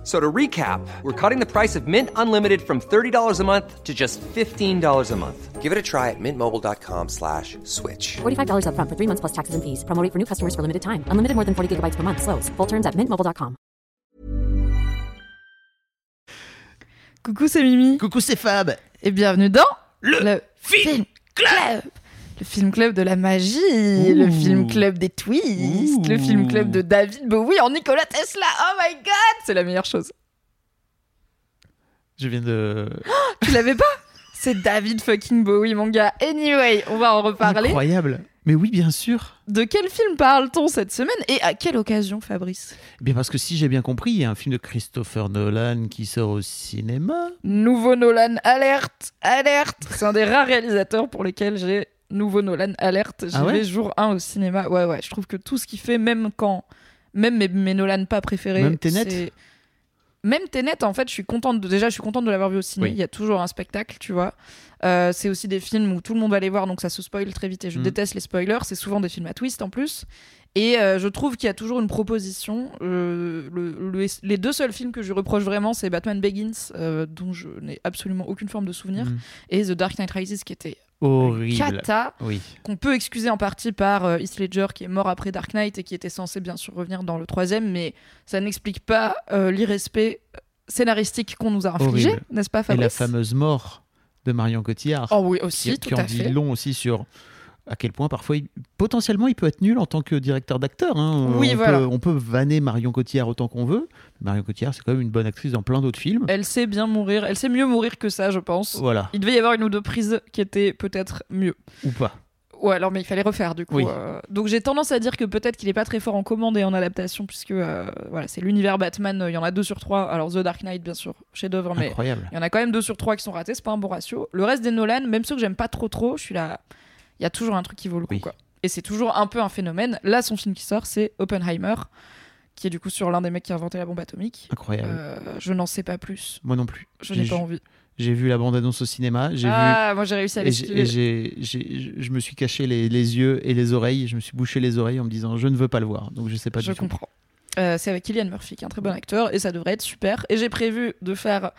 F- So to recap, we're cutting the price of Mint Unlimited from $30 a month to just $15 a month. Give it a try at mintmobile.com slash switch. $45 upfront for three months plus taxes and fees. Promo rate for new customers for limited time. Unlimited more than 40 gigabytes per month. Slows. Full terms at mintmobile.com. Coucou, c'est Mimi. Coucou, c'est Fab. Et bienvenue dans Le Film Club. Le film club de la magie, le film club des twists, le film club de David Bowie en Nikola Tesla. Oh my god, c'est la meilleure chose. Je viens de. Tu l'avais pas? C'est David fucking Bowie, mon gars. Anyway, on va en reparler. Incroyable. Mais oui, bien sûr. De quel film parle-t-on cette semaine et à quelle occasion, Fabrice? Eh Bien parce que si j'ai bien compris, il y a un film de Christopher Nolan qui sort au cinéma. Nouveau Nolan alerte, alerte. C'est un des rares réalisateurs pour lesquels j'ai nouveau Nolan alerte. J'y Ah ouais vais jour 1 au cinéma. Ouais, ouais, je trouve que tout ce qu'il fait, même quand. Même mes, mes Nolan pas préférés. Même Tenet Même Tenet, en fait, je suis contente de. Déjà, je suis contente de l'avoir vu au ciné. Oui. Il y a toujours un spectacle, tu vois. Euh, c'est aussi des films où tout le monde va les voir, donc ça se spoil très vite. Et je Mm. déteste les spoilers. C'est souvent des films à twist en plus. Et euh, je trouve qu'il y a toujours une proposition. Euh, le- le- les deux seuls films que je reproche vraiment, c'est Batman Begins, euh, dont je n'ai absolument aucune forme de souvenir, Mm. et The Dark Knight Rises, qui était Horrible. cata, Oui. qu'on peut excuser en partie par euh, Heath Ledger, qui est mort après Dark Knight et qui était censé bien sûr revenir dans le troisième, mais ça n'explique pas euh, l'irrespect scénaristique qu'on nous a infligé, n'est-ce pas Et Fabrice? la fameuse mort de Marion Cotillard. Oh oui, aussi, qui, tout qui en à dit fait. long aussi sur à quel point parfois, il- potentiellement, il peut être nul en tant que directeur d'acteur. hein. Oui, on voilà. Peut, on peut vanner Marion Cotillard autant qu'on veut. Marion Cotillard, c'est quand même une bonne actrice dans plein d'autres films. Elle sait bien mourir, elle sait mieux mourir que ça, je pense. Voilà. Il devait y avoir une ou deux prises qui étaient peut-être mieux. Ou pas. Ouais, alors mais il fallait refaire du coup. Oui. euh. Donc j'ai tendance à dire que peut-être qu'il est pas très fort en commande et en adaptation puisque euh, voilà, c'est l'univers Batman, euh, il y en a deux sur trois. Alors The Dark Knight bien sûr, chef-d'œuvre, mais Incroyable. il y en a quand même deux sur trois qui sont ratés, c'est pas un bon ratio. Le reste des Nolan, même ceux que j'aime pas trop trop, je suis là, il y a toujours un truc qui vaut le coup Oui. quoi. Et c'est toujours un peu un phénomène. Là, son film qui sort, c'est Oppenheimer, qui est du coup sur l'un des mecs qui a inventé la bombe atomique. Incroyable. Euh, je n'en sais pas plus. Moi non plus. Je n'ai pas envie. J'ai vu la bande-annonce au cinéma. J'ai vu. Ah, moi j'ai réussi à l'esquiver. je me suis caché les, les yeux et les oreilles. Je me suis bouché les oreilles en me disant je ne veux pas le voir. Donc je sais pas Je du tout. comprends. Euh, c'est avec Killian Murphy, qui est un très bon acteur, et ça devrait être super. Et j'ai prévu de faire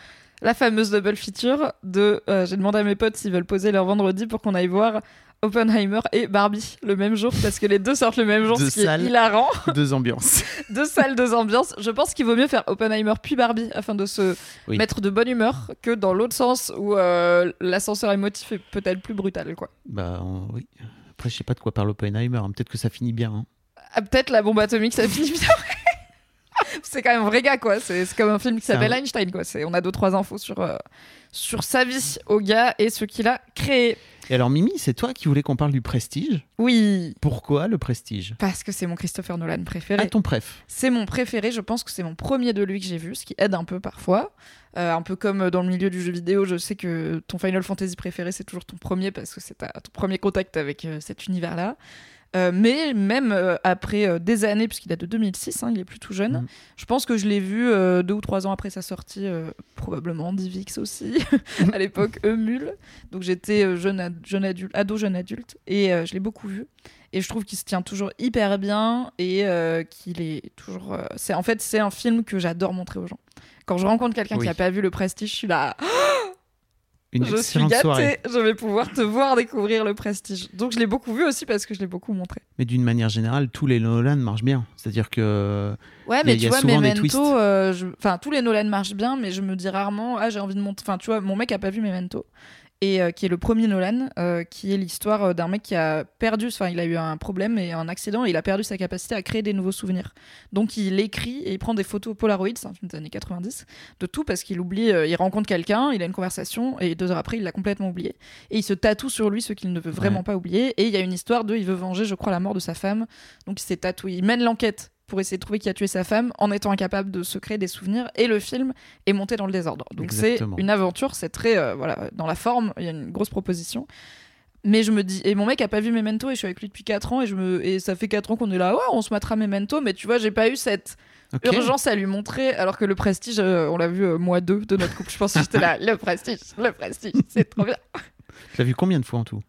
la fameuse double feature de. euh, j'ai demandé à mes potes s'ils veulent poser leur vendredi pour qu'on aille voir Oppenheimer et Barbie le même jour, parce que les deux sortent le même jour, Deux ce qui salles. est hilarant. Deux ambiances. deux salles, deux ambiances. Je pense qu'il vaut mieux faire Oppenheimer puis Barbie afin de se Oui. mettre de bonne humeur que dans l'autre sens où euh, l'ascenseur émotif est peut-être plus brutal, quoi. bah on- oui. Après je sais pas de quoi parle Oppenheimer. hein. Peut-être que ça finit bien. hein. Ah, peut-être la bombe atomique, ça finit bien. c'est quand même vrai gars, quoi. C'est comme un film qui s'appelle un- Einstein, quoi. On a deux, trois infos sur, euh, sur sa vie au gars et ce qu'il a créé. Et alors Mimi, c'est toi qui voulais qu'on parle du Prestige. Oui, Pourquoi le Prestige parce que c'est mon Christopher Nolan préféré. À ton préf. C'est mon préféré, je pense que c'est mon premier de lui que j'ai vu, ce qui aide un peu parfois. Euh, un peu comme dans le milieu du jeu vidéo, je sais que ton Final Fantasy préféré, c'est toujours ton premier parce que c'est ton premier contact avec euh, cet univers-là. Euh, mais même euh, après euh, des années, puisqu'il date de 2006, hein, il est plus tout jeune, Mhm. je pense que je l'ai vu deux ou trois ans après sa sortie, probablement en DivX aussi, à l'époque Eumul. Donc j'étais jeune, ad- jeune adulte, ado, jeune adulte, et je l'ai beaucoup vu. Et je trouve qu'il se tient toujours hyper bien et qu'il est toujours. c'est en fait c'est un film que j'adore montrer aux gens. Quand je rencontre quelqu'un Oui. qui n'a pas vu le Prestige, je suis là. Une je suis gâtée. soirée. Je vais pouvoir te voir découvrir le Prestige. Donc je l'ai beaucoup vu aussi parce que je l'ai beaucoup montré. Mais d'une manière générale, tous les Nolan marchent bien. C'est-à-dire que Ouais, Il y a- mais y tu a vois, souvent des twists. Memento, euh, je- enfin tous les Nolan marchent bien, mais je me dis rarement, ah j'ai envie de monter. Enfin tu vois, mon mec a pas vu Memento. Et euh, qui est le premier Nolan, euh, qui est l'histoire euh, d'un mec qui a perdu, enfin il a eu un problème et un accident, et il a perdu sa capacité à créer des nouveaux souvenirs. Donc il écrit et il prend des photos Polaroid, c'est un film des années 90, de tout parce qu'il oublie, euh, il rencontre quelqu'un, il a une conversation et deux heures après il l'a complètement oublié. Et il se tatoue sur lui ce qu'il ne veut vraiment Ouais. pas oublier. Et il y a une histoire de, il veut venger, je crois, la mort de sa femme. Donc il s'est tatoué, il mène l'enquête pour essayer de trouver qui a tué sa femme en étant incapable de se créer des souvenirs et le film est monté dans le désordre. Donc c'est une aventure, c'est très euh, voilà, dans la forme, il y a une grosse proposition. Mais je me dis et mon mec a pas vu Memento et je suis avec lui depuis 4 ans et je me et ça fait 4 ans qu'on est là ouais, on se mettra Memento mais tu vois, j'ai pas eu cette urgence à lui montrer, alors que le prestige, euh, on l'a vu euh, mois 2 de notre couple. Je pense que j'étais là, le prestige, le prestige, c'est trop bien. Tu l'as vu combien de fois en tout?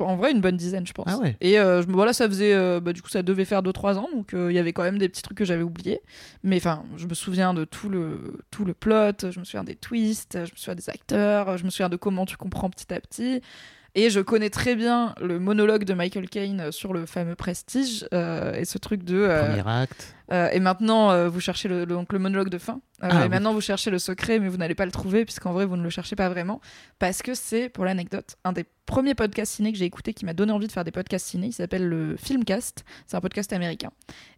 En vrai, une bonne dizaine, je pense. Ah ouais. Et euh, je voilà, ça faisait, euh, bah, du coup, ça devait faire 2-3 ans, donc euh, il y avait quand même des petits trucs que j'avais oubliés. Mais enfin, je me souviens de tout le, tout le plot, je me souviens des twists, je me souviens des acteurs, je me souviens de comment tu comprends petit à petit. Et je connais très bien le monologue de Michael Caine sur le fameux Prestige euh, et ce truc de. euh, Premier acte. Euh, et maintenant, euh, vous cherchez le, le- donc le monologue de fin. Euh, Ah, et oui. maintenant, vous cherchez le secret, mais vous n'allez pas le trouver, puisqu'en vrai, vous ne le cherchez pas vraiment. Parce que c'est, pour l'anecdote, un des premiers podcasts ciné que j'ai écouté qui m'a donné envie de faire des podcasts ciné. Il s'appelle le Filmcast. C'est un podcast américain.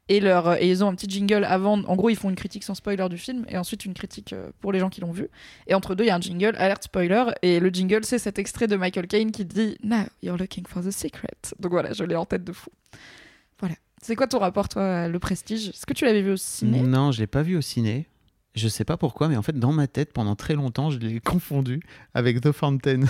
Et, leur, et ils ont un petit jingle avant. En gros, ils font une critique sans spoiler du film, et ensuite une critique pour les gens qui l'ont vu. Et entre deux, il y a un jingle, alerte spoiler. Et le jingle, c'est cet extrait de Michael Caine qui dit Now you're looking for the secret. Donc voilà, je l'ai en tête de fou. C'est quoi ton rapport, toi, à le prestige? Est-ce que tu l'avais vu au ciné? Non, je l'ai pas vu au ciné. Je sais pas pourquoi, mais en fait, dans ma tête, pendant très longtemps, je l'ai confondu avec The Fountain.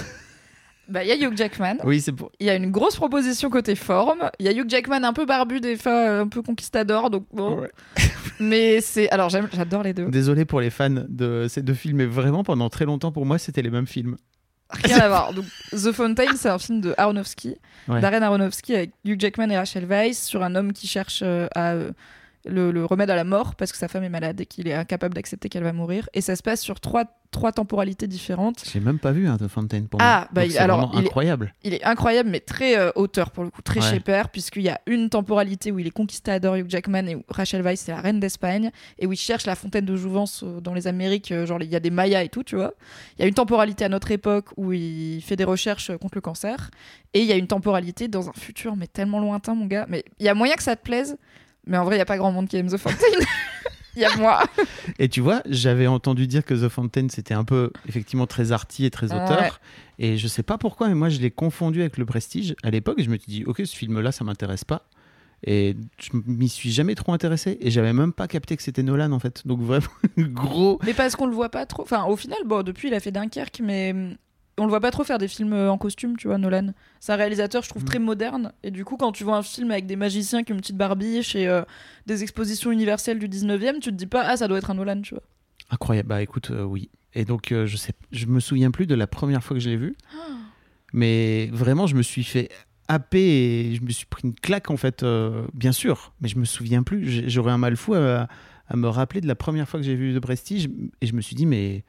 Bah, il y a Hugh Jackman. oui, c'est pour. Il y a une grosse proposition côté forme. Il y a Hugh Jackman un peu barbu, des fois euh, un peu conquistador. Donc bon. Ouais. Mais c'est. Alors j'aime- j'adore les deux. Désolé pour les fans de ces deux films, mais vraiment, pendant très longtemps, pour moi, c'était les mêmes films. Rien à voir. Donc, The Fountain, c'est un film de Aronofsky, Ouais. Darren Aronofsky avec Hugh Jackman et Rachel Weisz sur un homme qui cherche euh, à euh, le, le remède à la mort parce que sa femme est malade et qu'il est incapable d'accepter qu'elle va mourir. Et ça se passe sur trois, trois temporalités différentes. J'ai même pas vu hein, The Fountain pour Ah, moi. bah, il- alors, il est- incroyable. Il est incroyable, mais très euh, auteur pour le coup, très Ouais. puisqu'il y a une temporalité où il est conquistador Hugh Jackman et où Rachel Weisz c'est la reine d'Espagne, et où il cherche la fontaine de jouvence euh, dans les Amériques, euh, genre il y a des Mayas et tout, tu vois. Il y a une temporalité à notre époque où il fait des recherches euh, contre le cancer, et il y a une temporalité dans un futur, mais tellement lointain, mon gars. Mais il y a moyen que ça te plaise, mais en vrai, il y a pas grand monde qui aime The Fountain. Il y a moi. Et tu vois, j'avais entendu dire que The Fountain, c'était un peu, effectivement, très arty et très auteur. Ouais. Et je sais pas pourquoi, mais moi, je l'ai confondu avec Le Prestige à l'époque. Et je me suis dit, ok, ce film-là, ça m'intéresse pas. Et je m'y suis jamais trop intéressé. Et j'avais même pas capté que c'était Nolan, en fait. Donc vraiment, gros. Mais parce qu'on le voit pas trop. Enfin, au final, bon, depuis, il a fait Dunkerque, mais on le voit pas trop faire des films euh, en costume, tu vois, Nolan. C'est un réalisateur, je trouve, Mm. très moderne. Et du coup, quand tu vois un film avec des magiciens qui ont une petite barbiche et euh, des expositions universelles du 19e, tu te dis pas, ah, ça doit être un Nolan, tu vois. Incroyable. Bah écoute, euh, oui. Et donc, euh, je sais, je me souviens plus de la première fois que je l'ai vu. Mais vraiment, je me suis fait happer et je me suis pris une claque, en fait, bien sûr. Mais je me souviens plus. J'aurais un mal fou à, à me rappeler de la première fois que j'ai vu The Prestige. Et je me suis dit, mais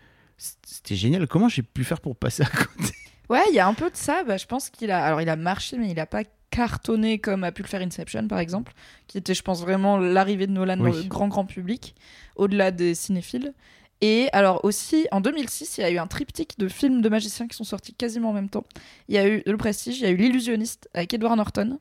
c'était génial. Comment j'ai pu faire pour passer à côté Ouais, il y a un peu de ça. Bah, je pense qu'il a. Alors, il a marché, mais il a pas cartonné comme a pu le faire Inception, par exemple, qui était, je pense, vraiment l'arrivée de Nolan Oui. dans le grand, grand public, au-delà des cinéphiles. Et alors aussi, en 2006, il y a eu un triptyque de films de magiciens qui sont sortis quasiment en même temps. Il y a eu Le Prestige, il y a eu L'Illusionniste avec Edward Norton,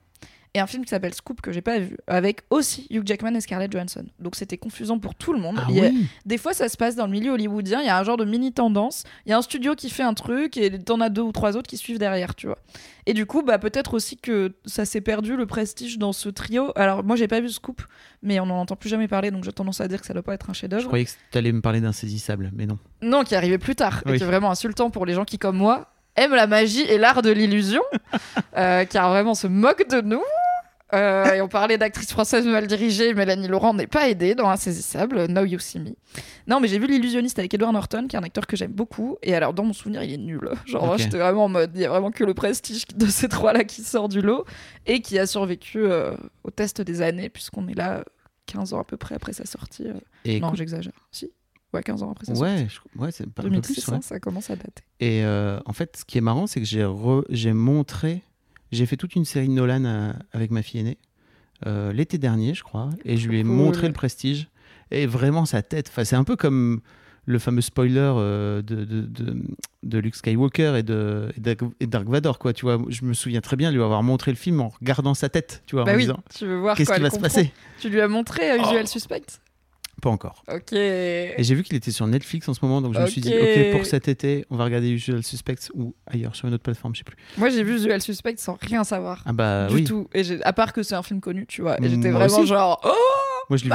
et un film qui s'appelle Scoop que j'ai pas vu, avec aussi Hugh Jackman et Scarlett Johansson. Donc c'était confusant pour tout le monde. Ah a- des fois, ça se passe dans le milieu hollywoodien. Il y a un genre de mini tendance. Il y a un studio qui fait un truc et t'en as deux ou trois autres qui suivent derrière, tu vois. Et du coup, bah, peut-être aussi que ça s'est perdu le prestige dans ce trio. Alors, moi, j'ai pas vu Scoop, mais on n'en entend plus jamais parler, donc j'ai tendance à dire que ça doit pas être un Je chef-d'œuvre. croyais que tu allais me parler d'Insaisissable, mais non. Non, qui arrivé plus tard, et qui est vraiment insultant pour les gens qui, comme moi, aiment la magie et l'art de l'illusion, euh, car vraiment se moquent de nous. Euh, et on parlait d'actrice française mal dirigée, Mélanie Laurent n'est pas aidée dans Insaisissable, Now You See Me. Non, mais j'ai vu L'illusionniste avec Edward Norton, qui est un acteur que j'aime beaucoup, et alors dans mon souvenir, il est nul. Genre, moi, Ok. j'étais vraiment en mode, il y a vraiment que le prestige de ces trois-là qui sort du lot, et qui a survécu euh, au test des années, puisqu'on est là euh, 15 ans à peu près après sa sortie. euh. Et non, j'exagère. Si Ouais, 15 ans après sa sortie. ouais, je- ouais, c'est pas un peu 2006, plus. ouais. ça commence à dater. Et euh, en fait, ce qui est marrant, c'est que j'ai re- j'ai montré, j'ai fait toute une série de Nolan euh, avec ma fille aînée euh, l'été dernier, je crois, et je lui ai Cool. montré le Prestige. Et vraiment sa tête, enfin, c'est un peu comme le fameux spoiler euh, de, de, de, de Luke Skywalker et de, et Dark- Vador, quoi. Tu vois, je me souviens très bien lui avoir montré le film en regardant sa tête, tu vois, Bah en oui, disant tu veux voir qu'est-ce qui va se passer. Tu lui as montré Usual Oh. Suspect Pas encore. Ok. Et j'ai vu qu'il était sur Netflix en ce moment, donc je me suis dit, Ok. pour cet été, on va regarder Usual Suspects ou ailleurs sur une autre plateforme, je sais plus. Moi, j'ai vu Usual Suspect sans rien savoir. Ah bah du oui. tout. Et à part que c'est un film connu, tu vois. Et Mm, j'étais vraiment aussi. genre, oh Moi, je l'ai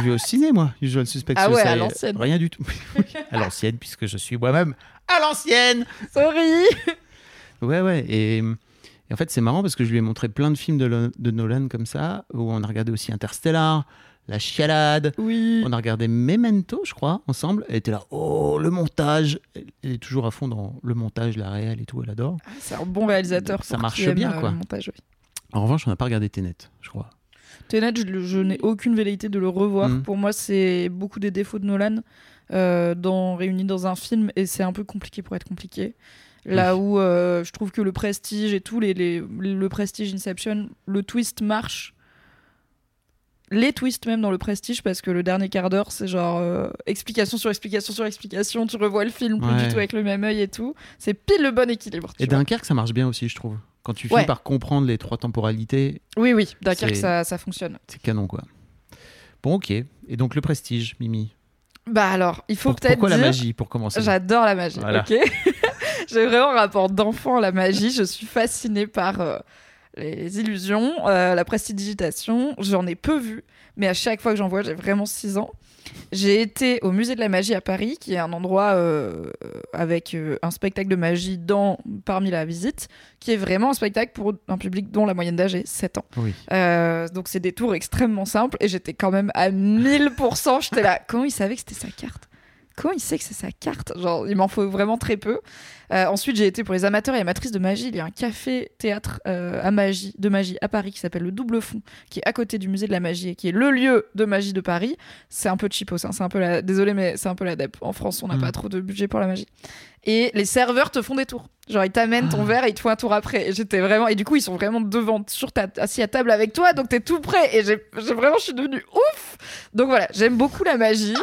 vu, au- vu ciné, moi, Usual Suspects. Ah ouais, à l'ancienne. Rien du tout. à l'ancienne, puisque je suis moi-même à l'ancienne. Sorry Ouais, ouais. Et, et en fait, c'est marrant parce que je lui ai montré plein de films de Nolan comme ça, où on a regardé aussi Interstellar, la chialade. Oui. On a regardé Memento, je crois, ensemble. Elle était là, oh, le montage. Elle est toujours à fond dans le montage, la réelle et tout, elle adore. Ah, C'est un bon réalisateur. Ça marche bien, euh, quoi. le montage, oui. En revanche, on n'a pas regardé Tenet, je crois. Tenet, je, n'ai aucune velléité de le revoir. Mhm. Pour moi, c'est beaucoup des défauts de Nolan euh, dans, réunis dans un film et c'est un peu compliqué pour être compliqué. Là Oui. où euh, je trouve que le Prestige et tout, les, les- le Prestige Inception, le twist marche. Les twists même dans le Prestige parce que le dernier quart d'heure c'est genre euh, explication sur explication sur explication, tu revois le film plus Ouais. du tout avec le même œil et tout. C'est pile le bon équilibre. Et. Dunkerque, ça marche bien aussi, je trouve. Quand tu Ouais. finis par comprendre les trois temporalités, Oui, oui, Dunkerque ça, ça fonctionne. c'est canon, quoi. Bon, ok. Et donc, le prestige, Mimi. Bah alors, il faut peut-être pourquoi la magie, pour commencer? J'adore la magie. Voilà. Ok. J'ai vraiment un rapport d'enfant à la magie. Je suis fascinée par euh, les illusions, euh, la prestidigitation. J'en ai peu vu, mais à chaque fois que j'en vois, j'ai vraiment 6 ans. J'ai été au musée de la magie à Paris, qui est un endroit euh, avec euh, un spectacle de magie dans, parmi la visite, qui est vraiment un spectacle pour un public dont la moyenne d'âge est 7 ans. Oui. Euh, donc c'est des tours extrêmement simples et j'étais quand même à 1000%. J'étais là, comment il savait que c'était sa carte? Comment il sait que c'est sa carte? Genre, il m'en faut vraiment très peu. Euh, ensuite, j'ai été pour les amateurs et amatrices de magie. Il y a un café théâtre euh, à magie, de magie à Paris qui s'appelle le Double Fond, qui est à côté du musée de la magie et qui est le lieu de magie de Paris. C'est un peu cheapos, hein, c'est un peu la... désolé, mais c'est un peu la dep. En France, on n'a Mm. pas trop de budget pour la magie. Et les serveurs te font des tours. Genre, ils t'amènent ton Ah. verre et ils te font un tour après. Et j'étais vraiment. Et du coup, ils sont vraiment devant, sur ta, assis à table avec toi, donc t'es tout prêt. Et j'ai vraiment, je suis devenue ouf. Donc voilà, j'aime beaucoup la magie.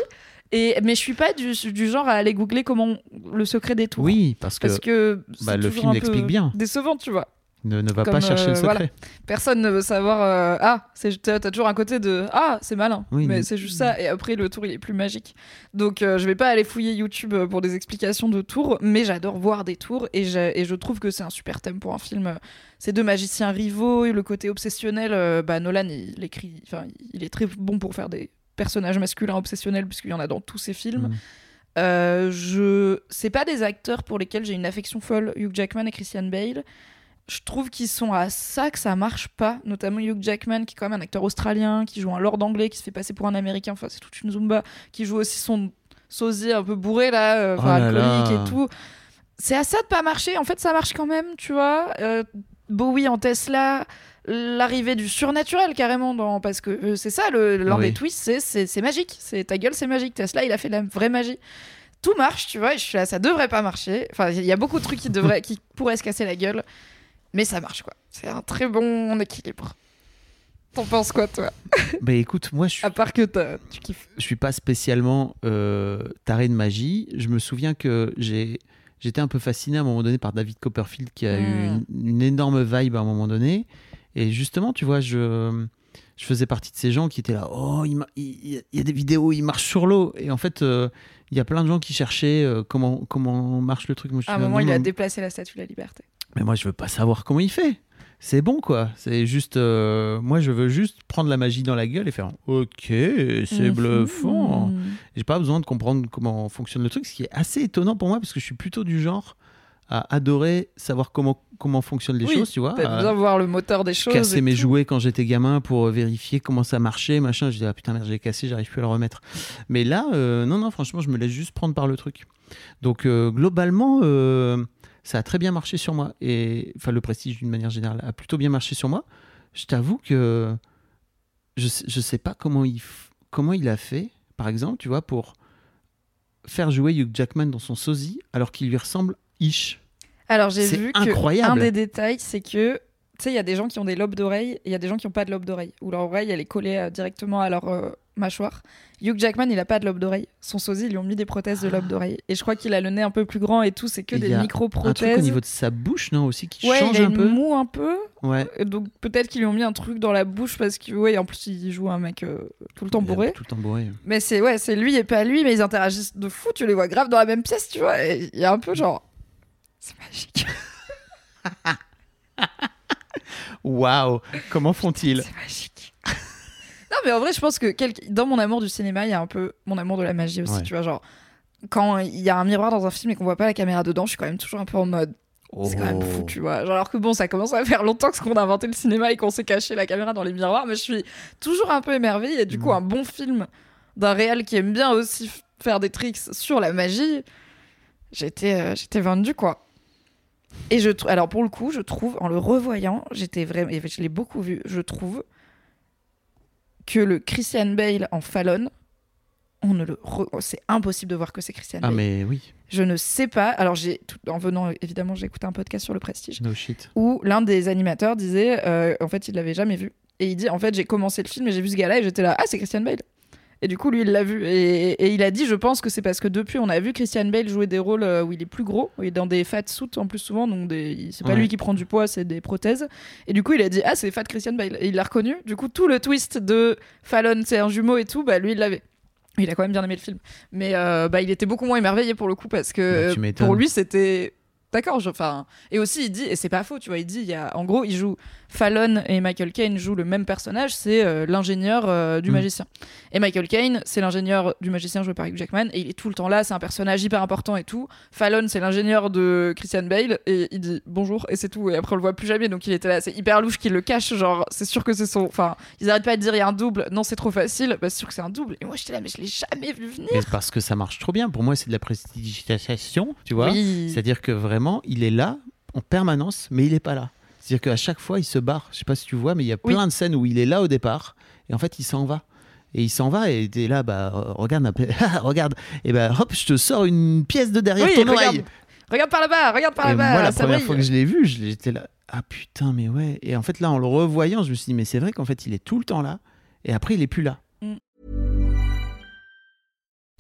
Et, mais je suis pas du, du genre à aller googler comment le secret des tours. Oui, parce que Parce que bah, le film l'explique bien. Décevant, tu vois. ne, ne va comme, pas chercher le euh, secret. voilà. Personne ne veut savoir. euh, ah, t'as toujours un côté de ah, c'est malin. Oui, mais mais- c'est juste ça. Et après, le tour il est plus magique. Donc, euh, je vais pas aller fouiller YouTube pour des explications de tours, mais j'adore voir des tours et, je trouve que c'est un super thème pour un film. Ces deux magiciens rivaux et le côté obsessionnel. euh, bah, Nolan, il écrit. Enfin, il est très bon pour faire des personnages masculins obsessionnels puisqu'il y en a dans tous ses films. Mm. Euh, je c'est pas des acteurs pour lesquels j'ai une affection folle Hugh Jackman et Christian Bale je trouve qu'ils sont à ça que ça marche pas notamment Hugh Jackman qui est quand même un acteur australien qui joue un lord anglais qui se fait passer pour un américain enfin c'est toute une zumba qui joue aussi son sosie un peu bourré là euh, Oh là alcoolique là. et tout c'est à ça de pas marcher en fait ça marche quand même tu vois Euh, Bowie en Tesla l'arrivée du surnaturel carrément dans parce que euh, c'est ça le l'un Oui. des twists c'est magique c'est ta gueule c'est magique Tesla il a fait de la vraie magie tout marche tu vois et je suis là ça devrait pas marcher enfin il y a beaucoup de trucs qui devraient qui pourraient se casser la gueule mais ça marche quoi c'est un très bon équilibre T'en penses quoi toi? Bah écoute, moi je suis, À part que tu kiffes. je suis pas spécialement euh, taré de magie. Je me souviens que j'ai j'étais un peu fasciné à un moment donné par David Copperfield qui a eu Mm. une, une énorme vibe à un moment donné. Et justement, tu vois, je, je faisais partie de ces gens qui étaient là. Oh, il, ma- il- il y a des vidéos, il marche sur l'eau. Et en fait, euh, il y a plein de gens qui cherchaient euh, comment, comment marche le truc. Moi, je À un là, moment, non, il a déplacé la statue de la liberté. Mais moi, je veux pas savoir comment il fait. C'est bon, quoi. C'est juste. euh, moi, je veux juste prendre la magie dans la gueule et faire Ok, c'est Mhm. bluffant. J'ai pas besoin de comprendre comment fonctionne le truc, ce qui est assez étonnant pour moi parce que je suis plutôt du genre à adorer savoir comment, comment fonctionnent les Oui, choses, tu vois. T'aimes à bien voir le moteur des choses. casser mes tout. jouets quand j'étais gamin pour euh, vérifier comment ça marchait, machin. Je disais, ah putain, merde, j'ai cassé, j'arrive plus à le remettre. Mais là, euh, non, non, franchement, je me laisse juste prendre par le truc. Donc, euh, globalement, euh, ça a très bien marché sur moi. Et enfin, le prestige, d'une manière générale, a plutôt bien marché sur moi. Je t'avoue que je, je sais pas comment il, comment il a fait, par exemple, tu vois, pour faire jouer Hugh Jackman dans son sosie alors qu'il lui ressemble ish. Alors j'ai vu que incroyable. un des détails, c'est que tu sais, il y a des gens qui ont des lobes d'oreilles et il y a des gens qui n'ont pas de lobes d'oreille. Ou leur oreille, elle est collée euh, directement à leur euh, mâchoire. Hugh Jackman, il a pas de lobe d'oreille. Son sosie, ils lui ont mis des prothèses de lobe d'oreille. Et je crois qu'il a le nez un peu plus grand et tout. C'est que Et des a Un truc micro-prothèses. au niveau de sa bouche, non, aussi, qui Ouais, change il a un une peu. moue un peu. Ouais. Donc peut-être qu'ils lui ont mis un truc dans la bouche parce que, ouais, en plus, il joue un mec euh, tout le temps bourré. Tout le temps bourré. Mais c'est ouais, c'est lui et pas lui, mais ils interagissent de fou. Tu les vois grave dans la même pièce, tu vois. Il y a un peu genre. C'est magique. Waouh Comment font-ils C'est magique. non, mais en vrai, je pense que quel- dans mon amour du cinéma, il y a un peu mon amour de la magie aussi. Ouais. Tu vois, genre, quand il y a un miroir dans un film et qu'on voit pas la caméra dedans, je suis quand même toujours un peu en mode. C'est quand même fou, Oh. tu vois. Genre, alors que bon, ça commence à faire longtemps que qu'on a inventé le cinéma et qu'on s'est caché la caméra dans les miroirs, mais je suis toujours un peu émerveillée. Et du Mm. coup, un bon film d'un réal qui aime bien aussi faire des tricks sur la magie, j'étais euh, j'étais vendue, quoi. Et je alors pour le coup, je trouve, en le revoyant, j'étais vraiment, et je l'ai beaucoup vu, je trouve que le Christian Bale en Fallon, on ne le, re- c'est impossible de voir que c'est Christian Ah, Bale. mais oui, Je ne sais pas. Alors j'ai, tout- en venant évidemment, j'ai écouté un podcast sur le Prestige no shit. où l'un des animateurs disait, euh, en fait, il l'avait jamais vu. Et il dit, en fait, j'ai commencé le film et j'ai vu ce gars-là et j'étais là, ah, c'est Christian Bale. Et du coup, lui, il l'a vu. Et, et il a dit, je pense que c'est parce que depuis, on a vu Christian Bale jouer des rôles euh, où il est plus gros, où il est dans des fat suits en plus souvent, donc des... c'est pas Ouais. lui qui prend du poids, c'est des prothèses. Et du coup, il a dit, ah, c'est fat Christian Bale. Et il l'a reconnu. Du coup, tout le twist de Fallon, c'est un jumeau et tout, bah lui, il l'avait. Il a quand même bien aimé le film. Mais euh, bah, il était beaucoup moins émerveillé pour le coup parce Bah, que tu m'étonnes. pour lui, c'était. D'accord, enfin. Et aussi, il dit, et c'est pas faux, tu vois, il dit, il y a, en gros, il joue. Fallon et Michael Caine jouent le même personnage, c'est euh, l'ingénieur euh, du Mm. magicien. Et Michael Caine, c'est l'ingénieur du magicien joué par Hugh Jackman, et il est tout le temps là, c'est un personnage hyper important et tout. Fallon, c'est l'ingénieur de Christian Bale, et il dit bonjour, et c'est tout, et après on le voit plus jamais, donc il était là, c'est hyper louche qu'il le cache, genre, c'est sûr que c'est son. Enfin, ils arrêtent pas de dire il y a un double, non, c'est trop facile, bah c'est sûr que c'est un double. Et moi j'étais là, mais je l'ai jamais vu venir. Mais parce que ça marche trop bien. Pour moi, c'est de la prestidigitation, tu vois. Oui. C'est-à-dire que vraiment, il est là en permanence, mais il n'est pas là. C'est-à-dire qu'à chaque fois, il se barre. Je sais pas si tu vois, mais il y a Oui. plein de scènes où il est là au départ, et en fait, il s'en va. Et il s'en va, et t'es là, bah, euh, regarde, un peu- regarde, et bah, hop, je te sors une pièce de derrière Oui, ton regarde, oreille. regarde par là-bas, regarde par là-bas. moi, la première brille. fois que je l'ai vu, j'étais là, ah putain, mais ouais. Et en fait, là, en le revoyant, je me suis dit, mais c'est vrai qu'en fait, il est tout le temps là, et après, il est plus là.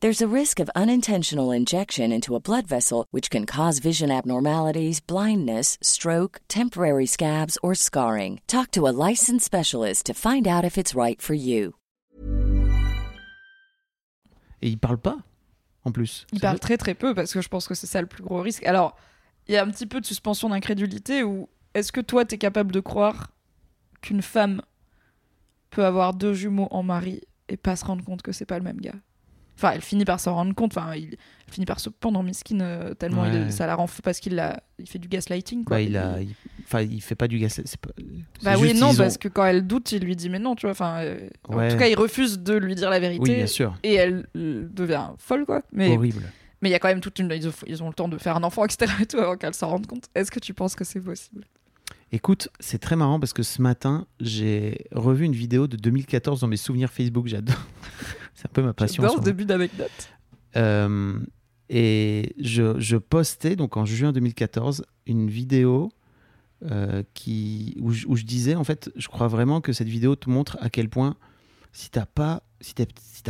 There's a risk of unintentional injection into a blood vessel, which can cause vision abnormalities, blindness, stroke, temporary scabs, or scarring. Talk to a licensed specialist to find out if it's right for you. Et il parle pas, en plus. Il parle très très peu parce que je pense que c'est ça le plus gros risque. Alors, il y a un petit peu de suspension d'incrédulité où est-ce que toi t'es capable de croire qu'une femme peut avoir deux jumeaux en mari et pas se rendre compte que c'est pas le même gars? Enfin, elle finit par s'en rendre compte. Enfin, il, elle finit par se pendre en miskin euh, tellement il Ouais. ça la rend fou parce qu'il a, il fait du gaslighting. Quoi. Bah, il a, il- enfin, il fait pas du c'est pas- Bah oui, non, ont- parce que quand elle doute, il lui dit mais non, tu vois. Enfin, euh, en tout cas, il refuse de lui dire la vérité. Oui, bien sûr. Et elle euh, devient folle, quoi. Mais Horrible. mais il y a quand même toute une. Ils ont, ils ont le temps de faire un enfant, etc. Et tout avant qu'elle s'en rende compte. Est-ce que tu penses que c'est possible? Écoute, c'est très marrant parce que ce matin, j'ai revu une vidéo de 2014 dans mes souvenirs Facebook. J'adore. c'est un peu ma passion. J'adore ce début d'anecdote. Euh, et je, je postais donc en juin 2014 une vidéo euh, qui, où, je, où je disais en fait, je crois vraiment que cette vidéo te montre à quel point si t'as pas si